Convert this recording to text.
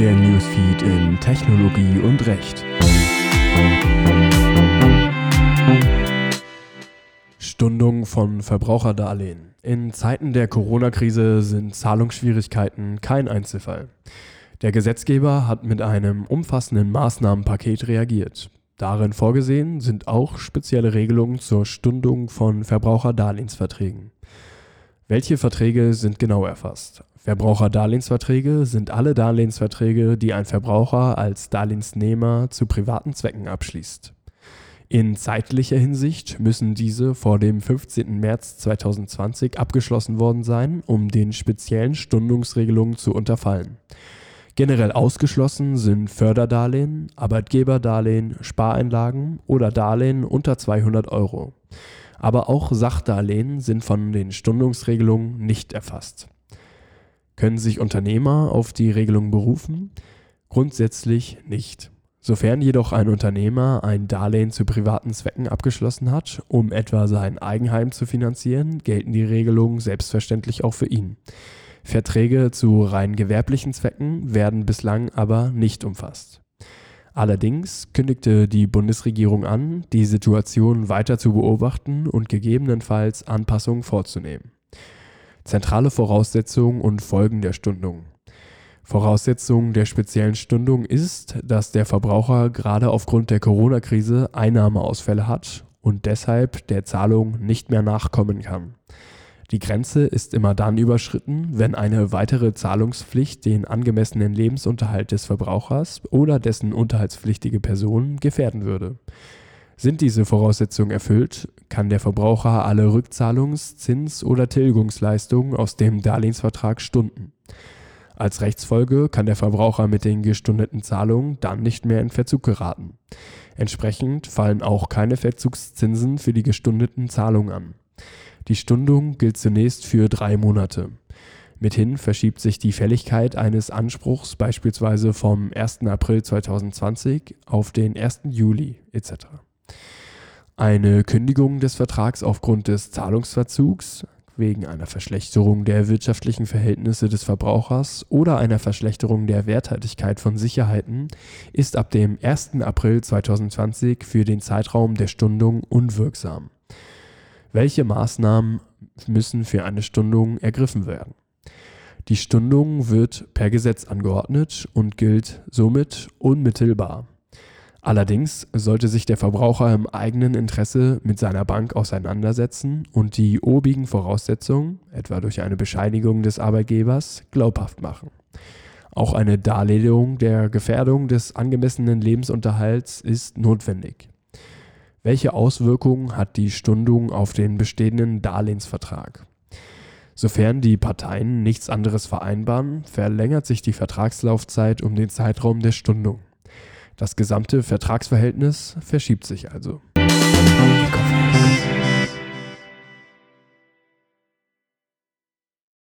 Der Newsfeed in Technologie und Recht. Stundung von Verbraucherdarlehen. In Zeiten der Corona-Krise sind Zahlungsschwierigkeiten kein Einzelfall. Der Gesetzgeber hat mit einem umfassenden Maßnahmenpaket reagiert. Darin vorgesehen sind auch spezielle Regelungen zur Stundung von Verbraucherdarlehensverträgen. Welche Verträge sind genau erfasst? Verbraucherdarlehensverträge sind alle Darlehensverträge, die ein Verbraucher als Darlehensnehmer zu privaten Zwecken abschließt. In zeitlicher Hinsicht müssen diese vor dem 15. März 2020 abgeschlossen worden sein, um den speziellen Stundungsregelungen zu unterfallen. Generell ausgeschlossen sind Förderdarlehen, Arbeitgeberdarlehen, Spareinlagen oder Darlehen unter 200 Euro. Aber auch Sachdarlehen sind von den Stundungsregelungen nicht erfasst. Können sich Unternehmer auf die Regelung berufen? Grundsätzlich nicht. Sofern jedoch ein Unternehmer ein Darlehen zu privaten Zwecken abgeschlossen hat, um etwa sein Eigenheim zu finanzieren, gelten die Regelungen selbstverständlich auch für ihn. Verträge zu rein gewerblichen Zwecken werden bislang aber nicht umfasst. Allerdings kündigte die Bundesregierung an, die Situation weiter zu beobachten und gegebenenfalls Anpassungen vorzunehmen. Zentrale Voraussetzungen und Folgen der Stundung. Voraussetzung der speziellen Stundung ist, dass der Verbraucher gerade aufgrund der Corona-Krise Einnahmeausfälle hat und deshalb der Zahlung nicht mehr nachkommen kann. Die Grenze ist immer dann überschritten, wenn eine weitere Zahlungspflicht den angemessenen Lebensunterhalt des Verbrauchers oder dessen unterhaltspflichtige Person gefährden würde. Sind diese Voraussetzungen erfüllt, kann der Verbraucher alle Rückzahlungs-, Zins- oder Tilgungsleistungen aus dem Darlehensvertrag stunden. Als Rechtsfolge kann der Verbraucher mit den gestundeten Zahlungen dann nicht mehr in Verzug geraten. Entsprechend fallen auch keine Verzugszinsen für die gestundeten Zahlungen an. Die Stundung gilt zunächst für drei Monate. Mithin verschiebt sich die Fälligkeit eines Anspruchs beispielsweise vom 1. April 2020 auf den 1. Juli etc. Eine Kündigung des Vertrags aufgrund des Zahlungsverzugs wegen einer Verschlechterung der wirtschaftlichen Verhältnisse des Verbrauchers oder einer Verschlechterung der Werthaltigkeit von Sicherheiten ist ab dem 1. April 2020 für den Zeitraum der Stundung unwirksam. Welche Maßnahmen müssen für eine Stundung ergriffen werden? Die Stundung wird per Gesetz angeordnet und gilt somit unmittelbar. Allerdings sollte sich der Verbraucher im eigenen Interesse mit seiner Bank auseinandersetzen und die obigen Voraussetzungen, etwa durch eine Bescheinigung des Arbeitgebers, glaubhaft machen. Auch eine Darlegung der Gefährdung des angemessenen Lebensunterhalts ist notwendig. Welche Auswirkungen hat die Stundung auf den bestehenden Darlehensvertrag? Sofern die Parteien nichts anderes vereinbaren, verlängert sich die Vertragslaufzeit um den Zeitraum der Stundung. Das gesamte Vertragsverhältnis verschiebt sich also.